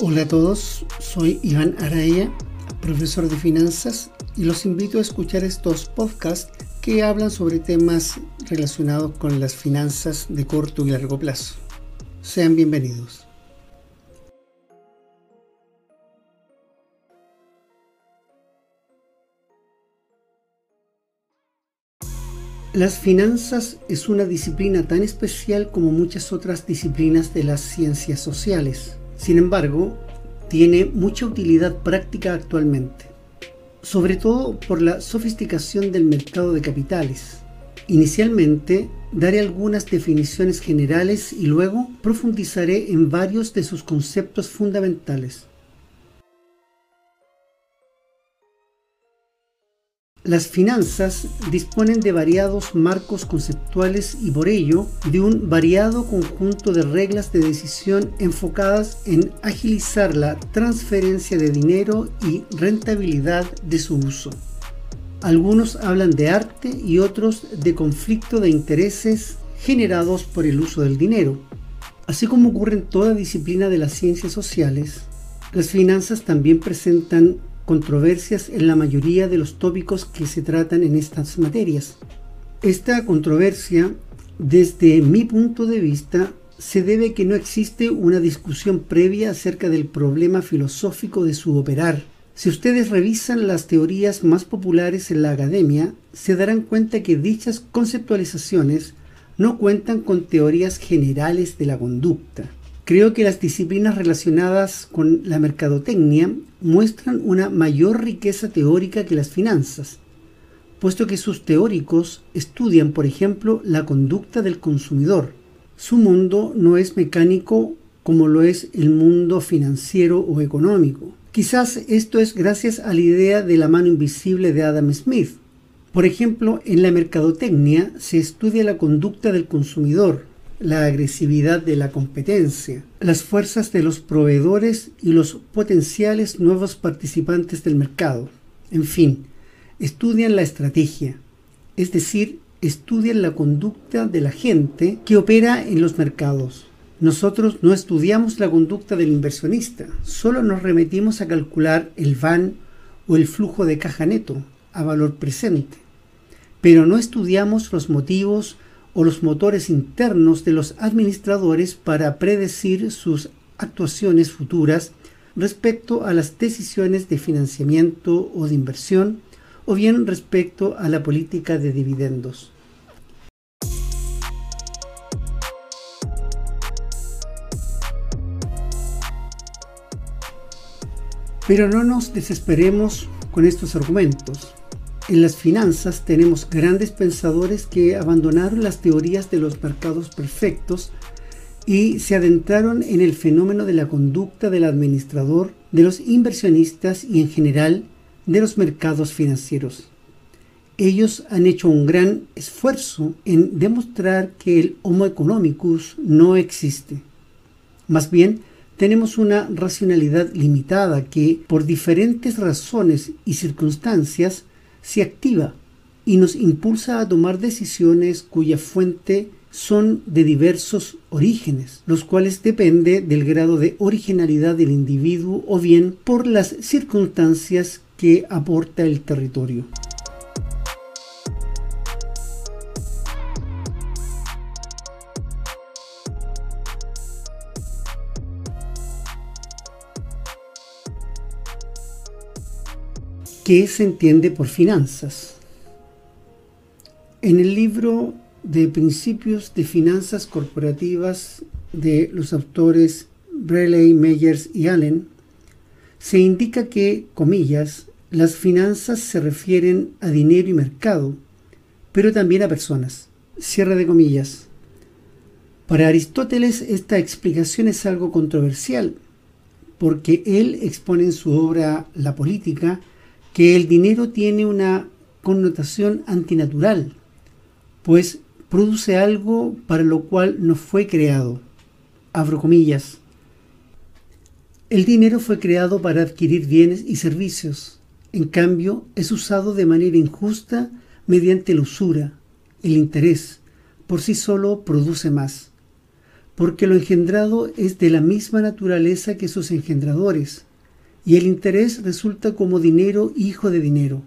Hola a todos, soy Iván Araya, profesor de finanzas, y los invito a escuchar estos podcasts que hablan sobre temas relacionados con las finanzas de corto y largo plazo. Sean bienvenidos. Las finanzas es una disciplina tan especial como muchas otras disciplinas de las ciencias sociales. Sin embargo, tiene mucha utilidad práctica actualmente, sobre todo por la sofisticación del mercado de capitales. Inicialmente, daré algunas definiciones generales y luego profundizaré en varios de sus conceptos fundamentales. Las finanzas disponen de variados marcos conceptuales y por ello de un variado conjunto de reglas de decisión enfocadas en agilizar la transferencia de dinero y rentabilidad de su uso. Algunos hablan de arte y otros de conflicto de intereses generados por el uso del dinero. Así como ocurre en toda disciplina de las ciencias sociales, las finanzas también presentan controversias en la mayoría de los tópicos que se tratan en estas materias. Esta controversia, desde mi punto de vista, se debe que no existe una discusión previa acerca del problema filosófico de su operar. Si ustedes revisan las teorías más populares en la academia, se darán cuenta que dichas conceptualizaciones no cuentan con teorías generales de la conducta. Creo que las disciplinas relacionadas con la mercadotecnia muestran una mayor riqueza teórica que las finanzas, puesto que sus teóricos estudian, por ejemplo, la conducta del consumidor. Su mundo no es mecánico como lo es el mundo financiero o económico. Quizás esto es gracias a la idea de la mano invisible de Adam Smith. Por ejemplo, en la mercadotecnia se estudia la conducta del consumidor, la agresividad de la competencia, las fuerzas de los proveedores y los potenciales nuevos participantes del mercado. En fin, estudian la estrategia, es decir, estudian la conducta de la gente que opera en los mercados. Nosotros no estudiamos la conducta del inversionista, solo nos remitimos a calcular el VAN o el flujo de caja neto a valor presente, pero no estudiamos los motivos o los motores internos de los administradores para predecir sus actuaciones futuras respecto a las decisiones de financiamiento o de inversión o bien respecto a la política de dividendos. Pero no nos desesperemos con estos argumentos. En las finanzas tenemos grandes pensadores que abandonaron las teorías de los mercados perfectos y se adentraron en el fenómeno de la conducta del administrador, de los inversionistas y en general de los mercados financieros. Ellos han hecho un gran esfuerzo en demostrar que el Homo economicus no existe. Más bien, tenemos una racionalidad limitada que, por diferentes razones y circunstancias, se activa y nos impulsa a tomar decisiones cuya fuente son de diversos orígenes, los cuales depende del grado de originalidad del individuo o bien por las circunstancias que aporta el territorio. ¿Qué se entiende por finanzas? En el libro de Principios de Finanzas Corporativas de los autores Breley, Meyers y Allen, se indica que, comillas, las finanzas se refieren a dinero y mercado, pero también a personas. Cierre de comillas. Para Aristóteles esta explicación es algo controversial, porque él expone en su obra La política que el dinero tiene una connotación antinatural, pues produce algo para lo cual no fue creado. Abro comillas. El dinero fue creado para adquirir bienes y servicios. En cambio, es usado de manera injusta mediante la usura, el interés. Por sí solo produce más. porque lo engendrado es de la misma naturaleza que sus engendradores, y el interés resulta como dinero hijo de dinero,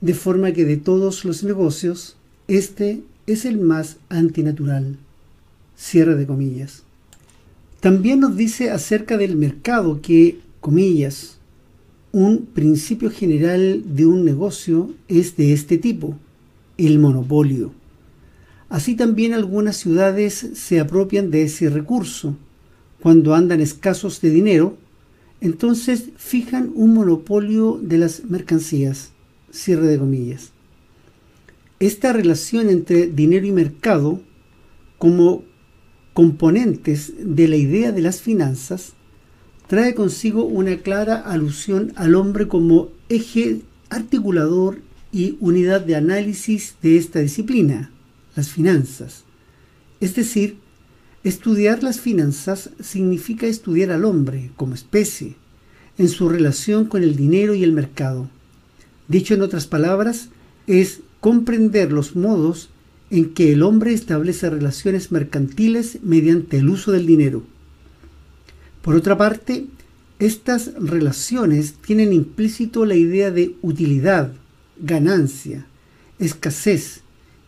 de forma que de todos los negocios, este es el más antinatural. Cierre de comillas. También nos dice acerca del mercado que, comillas, un principio general de un negocio es de este tipo, el monopolio. Así también algunas ciudades se apropian de ese recurso. Cuando andan escasos de dinero, entonces fijan un monopolio de las mercancías. Cierre de comillas. Esta relación entre dinero y mercado como componentes de la idea de las finanzas trae consigo una clara alusión al hombre como eje articulador y unidad de análisis de esta disciplina, las finanzas. Es decir, estudiar las finanzas significa estudiar al hombre como especie, en su relación con el dinero y el mercado. Dicho en otras palabras, es comprender los modos en que el hombre establece relaciones mercantiles mediante el uso del dinero. Por otra parte, estas relaciones tienen implícito la idea de utilidad, ganancia, escasez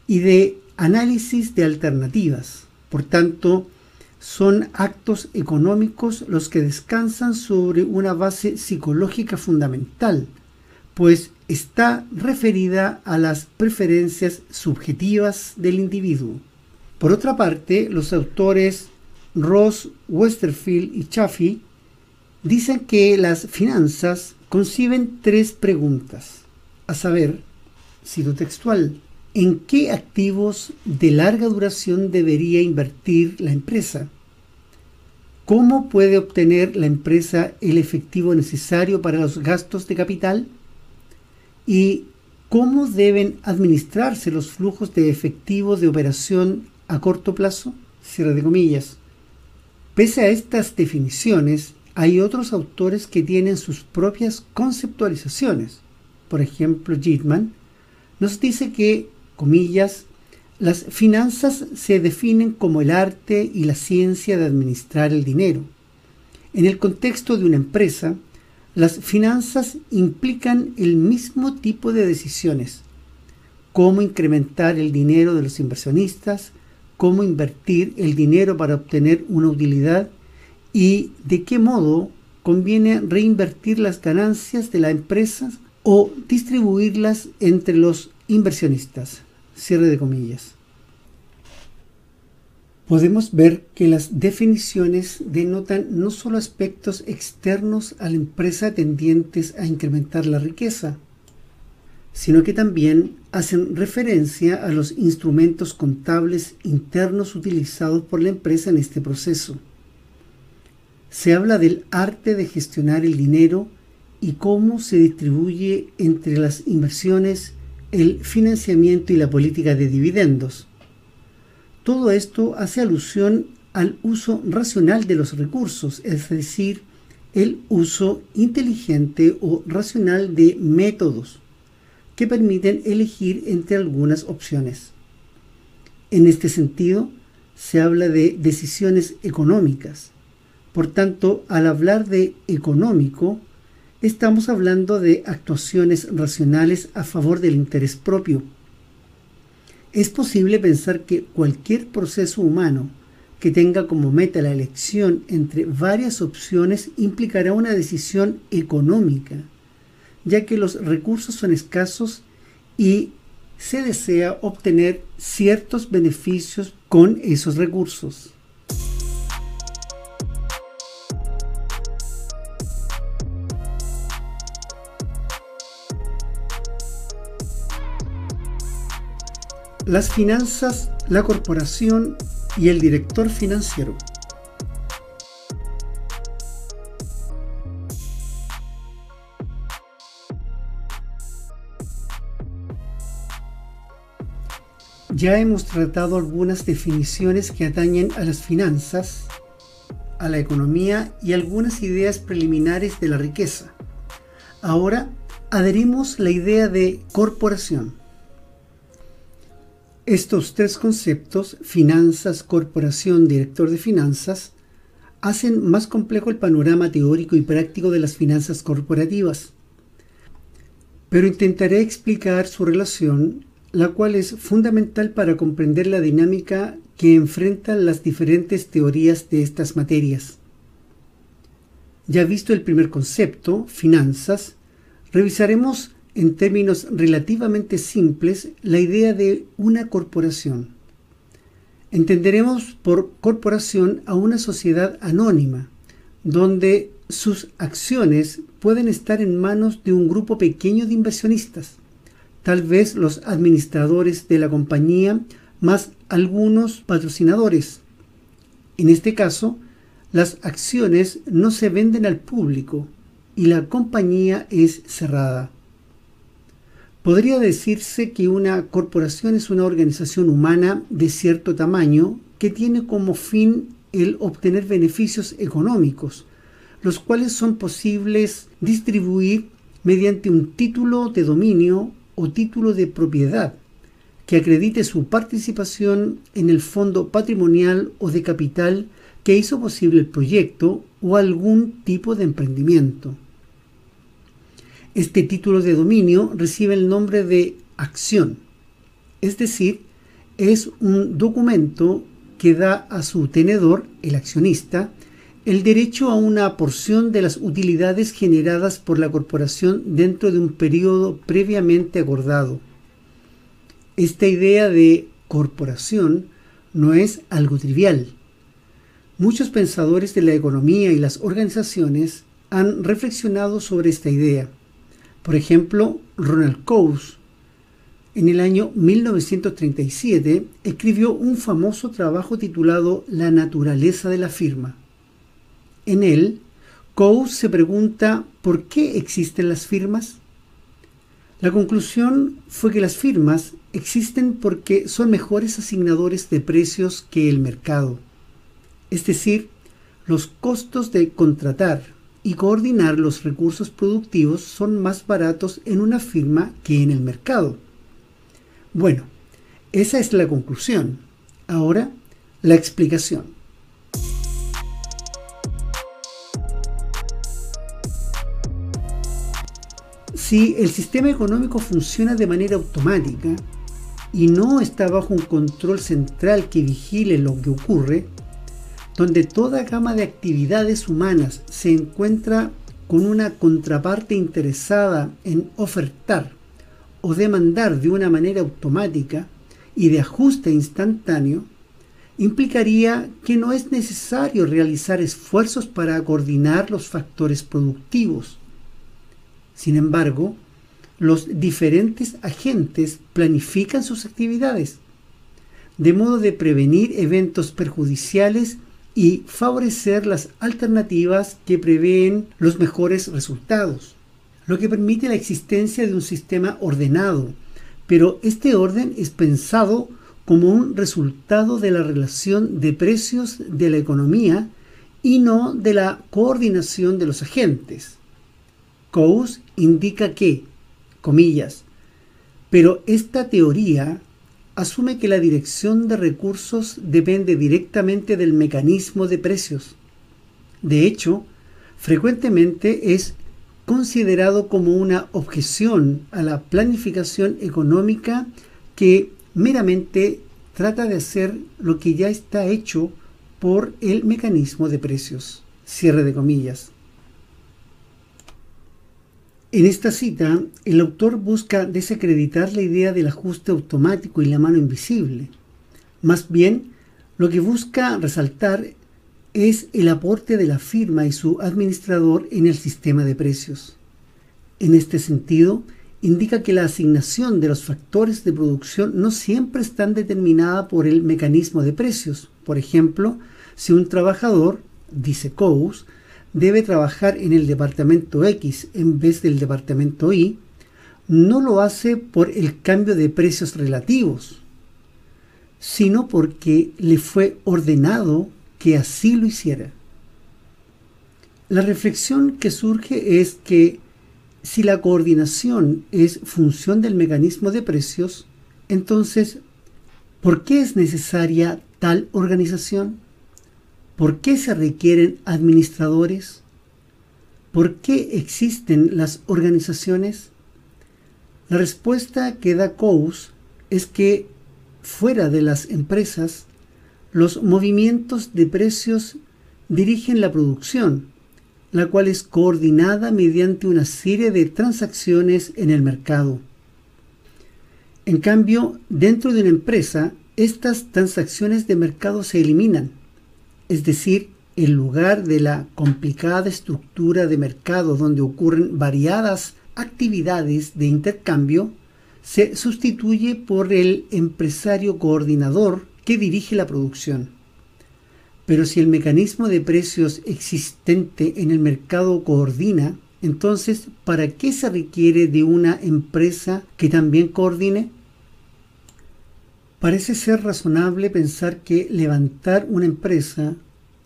y de análisis de alternativas. Por tanto, son actos económicos los que descansan sobre una base psicológica fundamental, pues está referida a las preferencias subjetivas del individuo. Por otra parte, los autores Ross, Westerfield y Chaffee dicen que las finanzas conciben tres preguntas, a saber, cito textual, ¿en qué activos de larga duración debería invertir la empresa? ¿Cómo puede obtener la empresa el efectivo necesario para los gastos de capital? ¿Y cómo deben administrarse los flujos de efectivo de operación a corto plazo? Cierre de comillas. Pese a estas definiciones, hay otros autores que tienen sus propias conceptualizaciones. Por ejemplo, Gitman nos dice que, comillas, las finanzas se definen como el arte y la ciencia de administrar el dinero. En el contexto de una empresa, las finanzas implican el mismo tipo de decisiones. Cómo incrementar el dinero de los inversionistas, cómo invertir el dinero para obtener una utilidad y de qué modo conviene reinvertir las ganancias de la empresa o distribuirlas entre los inversionistas. Cierre de comillas. Podemos ver que las definiciones denotan no solo aspectos externos a la empresa tendientes a incrementar la riqueza, sino que también hacen referencia a los instrumentos contables internos utilizados por la empresa en este proceso. Se habla del arte de gestionar el dinero y cómo se distribuye entre las inversiones, el financiamiento y la política de dividendos. Todo esto hace alusión al uso racional de los recursos, es decir, el uso inteligente o racional de métodos que permiten elegir entre algunas opciones. En este sentido, se habla de decisiones económicas. Por tanto, al hablar de económico, estamos hablando de actuaciones racionales a favor del interés propio es posible pensar que cualquier proceso humano que tenga como meta la elección entre varias opciones implicará una decisión económica, ya que los recursos son escasos y se desea obtener ciertos beneficios con esos recursos. Las finanzas, la corporación y el director financiero. Ya hemos tratado algunas definiciones que atañen a las finanzas, a la economía y algunas ideas preliminares de la riqueza. Ahora adherimos la idea de corporación. Estos tres conceptos, finanzas, corporación, director de finanzas, hacen más complejo el panorama teórico y práctico de las finanzas corporativas. Pero intentaré explicar su relación, la cual es fundamental para comprender la dinámica que enfrentan las diferentes teorías de estas materias. Ya visto el primer concepto, finanzas, revisaremos en términos relativamente simples la idea de una corporación. Entenderemos por corporación a una sociedad anónima, donde sus acciones pueden estar en manos de un grupo pequeño de inversionistas, tal vez los administradores de la compañía más algunos patrocinadores. En este caso, las acciones no se venden al público y la compañía es cerrada. Podría decirse que una corporación es una organización humana de cierto tamaño que tiene como fin el obtener beneficios económicos, los cuales son posibles distribuir mediante un título de dominio o título de propiedad que acredite su participación en el fondo patrimonial o de capital que hizo posible el proyecto o algún tipo de emprendimiento. Este título de dominio recibe el nombre de acción, es decir, es un documento que da a su tenedor, el accionista, el derecho a una porción de las utilidades generadas por la corporación dentro de un periodo previamente acordado. Esta idea de corporación no es algo trivial. Muchos pensadores de la economía y las organizaciones han reflexionado sobre esta idea. Por ejemplo, Ronald Coase, en el año 1937, escribió un famoso trabajo titulado La naturaleza de la firma. En él, Coase se pregunta ¿por qué existen las firmas? La conclusión fue que las firmas existen porque son mejores asignadores de precios que el mercado. Es decir, los costos de contratar, y coordinar los recursos productivos son más baratos en una firma que en el mercado. Bueno, esa es la conclusión. Ahora, la explicación. Si el sistema económico funciona de manera automática y no está bajo un control central que vigile lo que ocurre, donde toda gama de actividades humanas se encuentra con una contraparte interesada en ofertar o demandar de una manera automática y de ajuste instantáneo, implicaría que no es necesario realizar esfuerzos para coordinar los factores productivos. Sin embargo, los diferentes agentes planifican sus actividades, de modo de prevenir eventos perjudiciales y favorecer las alternativas que prevén los mejores resultados, lo que permite la existencia de un sistema ordenado, pero este orden es pensado como un resultado de la relación de precios de la economía y no de la coordinación de los agentes. Coase indica que, comillas, pero esta teoría asume que la dirección de recursos depende directamente del mecanismo de precios. De hecho, frecuentemente es considerado como una objeción a la planificación económica que meramente trata de hacer lo que ya está hecho por el mecanismo de precios. Cierre de comillas. En esta cita, el autor busca desacreditar la idea del ajuste automático y la mano invisible. Más bien, lo que busca resaltar es el aporte de la firma y su administrador en el sistema de precios. En este sentido, indica que la asignación de los factores de producción no siempre están determinada por el mecanismo de precios. Por ejemplo, si un trabajador, dice Coase, debe trabajar en el departamento X en vez del departamento Y, no lo hace por el cambio de precios relativos, sino porque le fue ordenado que así lo hiciera. La reflexión que surge es que si la coordinación es función del mecanismo de precios, entonces ¿Por qué es necesaria tal organización? ¿Por qué se requieren administradores? ¿Por qué existen las organizaciones? La respuesta que da Coase es que fuera de las empresas, los movimientos de precios dirigen la producción, la cual es coordinada mediante una serie de transacciones en el mercado. En cambio, dentro de una empresa, estas transacciones de mercado se eliminan, es decir, en lugar de la complicada estructura de mercado donde ocurren variadas actividades de intercambio, se sustituye por el empresario coordinador que dirige la producción. Pero si el mecanismo de precios existente en el mercado coordina, entonces, ¿para qué se requiere de una empresa que también coordine? Parece ser razonable pensar que levantar una empresa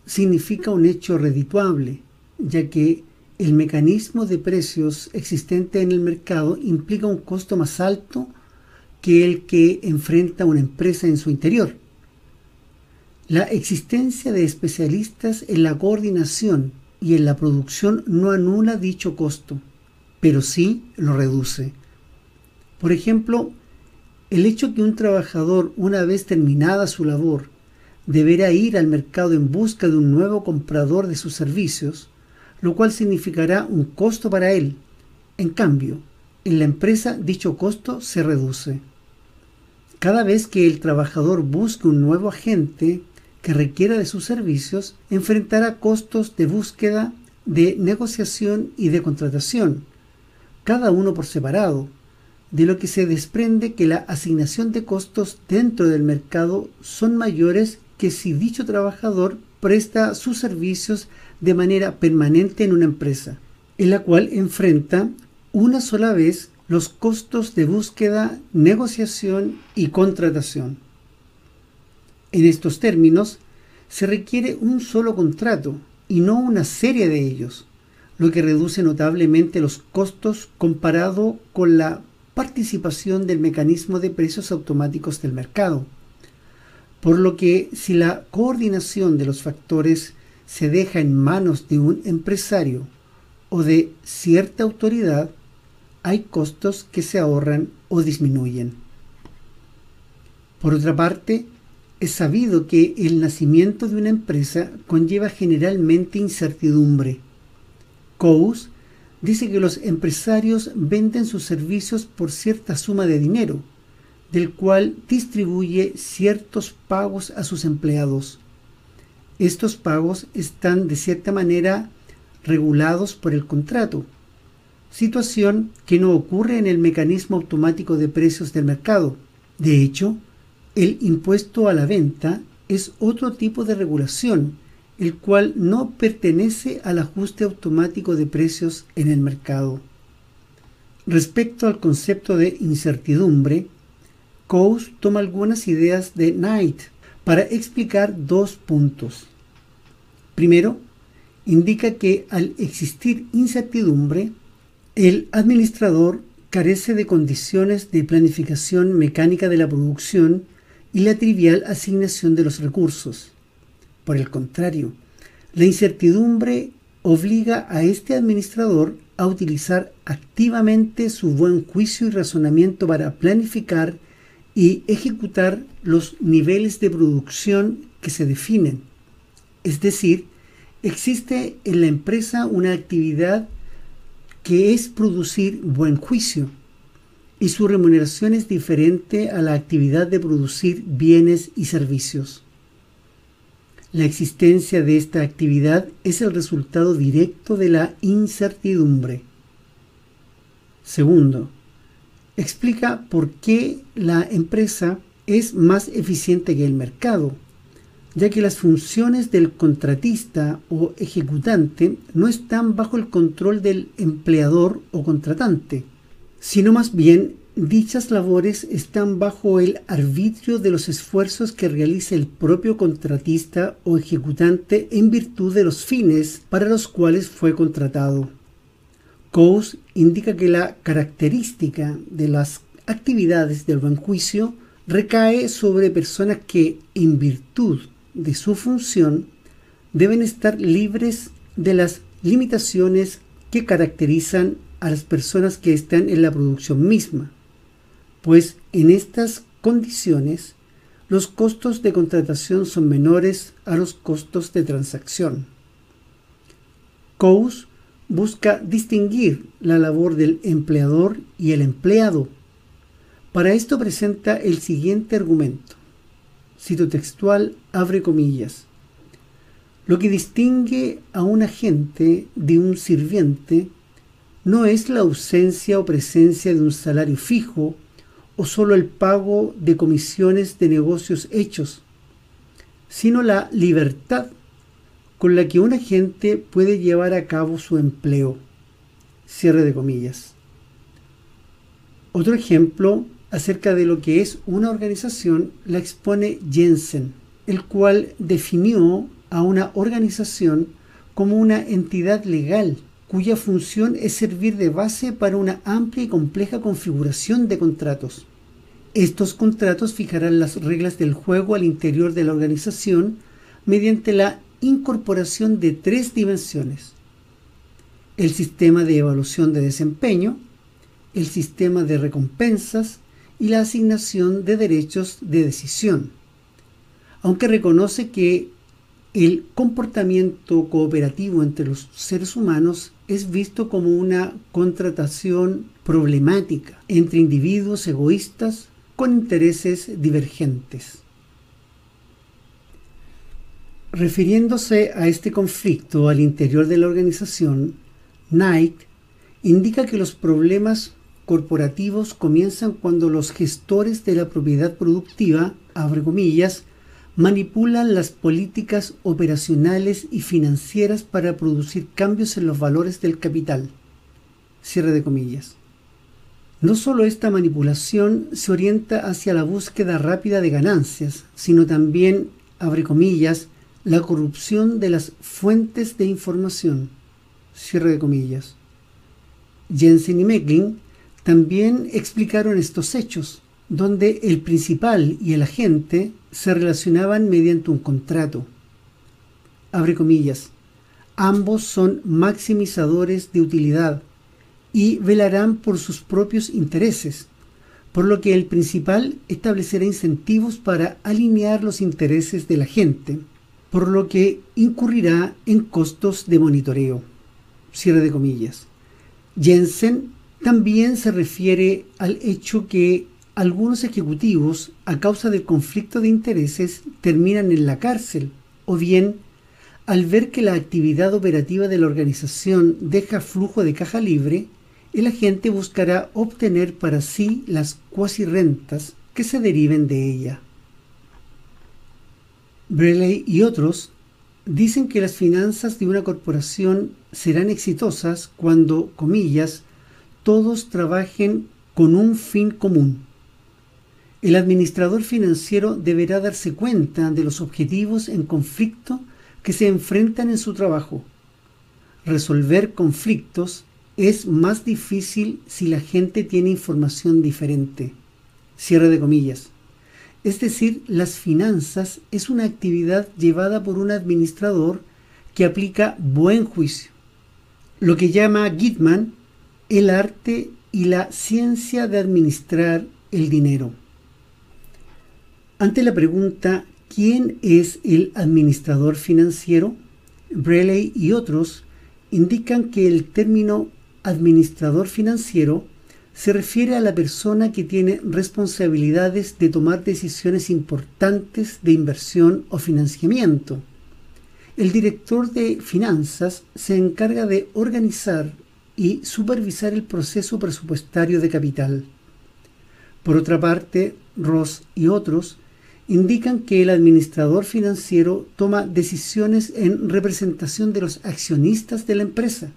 significa un hecho redituable, ya que el mecanismo de precios existente en el mercado implica un costo más alto que el que enfrenta una empresa en su interior. La existencia de especialistas en la coordinación y en la producción no anula dicho costo, pero sí lo reduce. Por ejemplo, el hecho que un trabajador, una vez terminada su labor, deberá ir al mercado en busca de un nuevo comprador de sus servicios, lo cual significará un costo para él. En cambio, en la empresa dicho costo se reduce. Cada vez que el trabajador busque un nuevo agente que requiera de sus servicios, enfrentará costos de búsqueda, de negociación y de contratación, cada uno por separado, de lo que se desprende que la asignación de costos dentro del mercado son mayores que si dicho trabajador presta sus servicios de manera permanente en una empresa, en la cual enfrenta una sola vez los costos de búsqueda, negociación y contratación. En estos términos, se requiere un solo contrato y no una serie de ellos, lo que reduce notablemente los costos comparado con la participación del mecanismo de precios automáticos del mercado. Por lo que si la coordinación de los factores se deja en manos de un empresario o de cierta autoridad, hay costos que se ahorran o disminuyen. Por otra parte, es sabido que el nacimiento de una empresa conlleva generalmente incertidumbre. Coase dice que los empresarios venden sus servicios por cierta suma de dinero, del cual distribuye ciertos pagos a sus empleados. Estos pagos están de cierta manera regulados por el contrato, situación que no ocurre en el mecanismo automático de precios del mercado. De hecho, el impuesto a la venta es otro tipo de regulación, el cual no pertenece al ajuste automático de precios en el mercado. Respecto al concepto de incertidumbre, Coase toma algunas ideas de Knight para explicar dos puntos. Primero, indica que al existir incertidumbre, el administrador carece de condiciones de planificación mecánica de la producción y la trivial asignación de los recursos. Por el contrario, la incertidumbre obliga a este administrador a utilizar activamente su buen juicio y razonamiento para planificar y ejecutar los niveles de producción que se definen, es decir, existe en la empresa una actividad que es producir buen juicio y su remuneración es diferente a la actividad de producir bienes y servicios. La existencia de esta actividad es el resultado directo de la incertidumbre. Segundo, explica por qué la empresa es más eficiente que el mercado ya que las funciones del contratista o ejecutante no están bajo el control del empleador o contratante, sino más bien dichas labores están bajo el arbitrio de los esfuerzos que realiza el propio contratista o ejecutante en virtud de los fines para los cuales fue contratado. Coase indica que la característica de las actividades del buen juicio recae sobre personas que, en virtud de su función, deben estar libres de las limitaciones que caracterizan a las personas que están en la producción misma, pues en estas condiciones los costos de contratación son menores a los costos de transacción. Coase busca distinguir la labor del empleador y el empleado. Para esto presenta el siguiente argumento. Cito textual, abre comillas. Lo que distingue a un agente de un sirviente no es la ausencia o presencia de un salario fijo o solo el pago de comisiones de negocios hechos, sino la libertad con la que un agente puede llevar a cabo su empleo. Cierre de comillas. Otro ejemplo acerca de lo que es una organización la expone Jensen, el cual definió a una organización como una entidad legal cuya función es servir de base para una amplia y compleja configuración de contratos. Estos contratos fijarán las reglas del juego al interior de la organización mediante la incorporación de tres dimensiones. El sistema de evaluación de desempeño, el sistema de recompensas y la asignación de derechos de decisión. Aunque reconoce que el comportamiento cooperativo entre los seres humanos es visto como una contratación problemática entre individuos egoístas con intereses divergentes. Refiriéndose a este conflicto al interior de la organización, Knight indica que los problemas corporativos comienzan cuando los gestores de la propiedad productiva, abre comillas, manipulan las políticas operacionales y financieras para producir cambios en los valores del capital. Cierre de comillas. No solo esta manipulación se orienta hacia la búsqueda rápida de ganancias, sino también, abre comillas, la corrupción de las fuentes de información. Cierre de comillas. Jensen y Meckling también explicaron estos hechos, donde el principal y el agente se relacionaban mediante un contrato. Abre comillas. Ambos son maximizadores de utilidad y velarán por sus propios intereses, por lo que el principal establecerá incentivos para alinear los intereses de la gente, por lo que incurrirá en costos de monitoreo. Cierre de comillas. Jensen también se refiere al hecho que algunos ejecutivos, a causa del conflicto de intereses, terminan en la cárcel, o bien al ver que la actividad operativa de la organización deja flujo de caja libre, el agente buscará obtener para sí las cuasi rentas que se deriven de ella. Breley y otros dicen que las finanzas de una corporación serán exitosas cuando, comillas, todos trabajen con un fin común. El administrador financiero deberá darse cuenta de los objetivos en conflicto que se enfrentan en su trabajo. Resolver conflictos es más difícil si la gente tiene información diferente. Cierre de comillas. Es decir, las finanzas es una actividad llevada por un administrador que aplica buen juicio. Lo que llama Gitman el arte y la ciencia de administrar el dinero. Ante la pregunta ¿quién es el administrador financiero? Breley y otros indican que el término administrador financiero se refiere a la persona que tiene responsabilidades de tomar decisiones importantes de inversión o financiamiento. El director de finanzas se encarga de organizar y supervisar el proceso presupuestario de capital. Por otra parte, Ross y otros indican que el administrador financiero toma decisiones en representación de los accionistas de la empresa.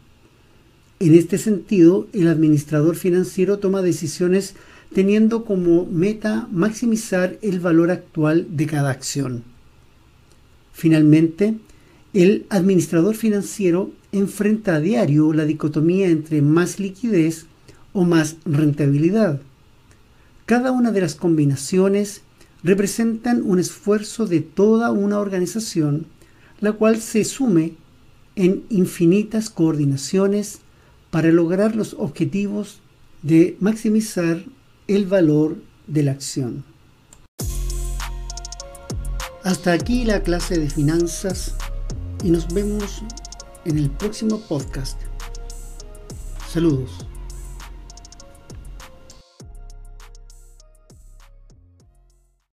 En este sentido, el administrador financiero toma decisiones teniendo como meta maximizar el valor actual de cada acción. Finalmente, el administrador financiero enfrenta a diario la dicotomía entre más liquidez o más rentabilidad Cada una de las combinaciones representan un esfuerzo de toda una organización, la cual se sume en infinitas coordinaciones para lograr los objetivos de maximizar el valor de la acción. Hasta aquí la clase de finanzas y nos vemos en el próximo podcast. Saludos.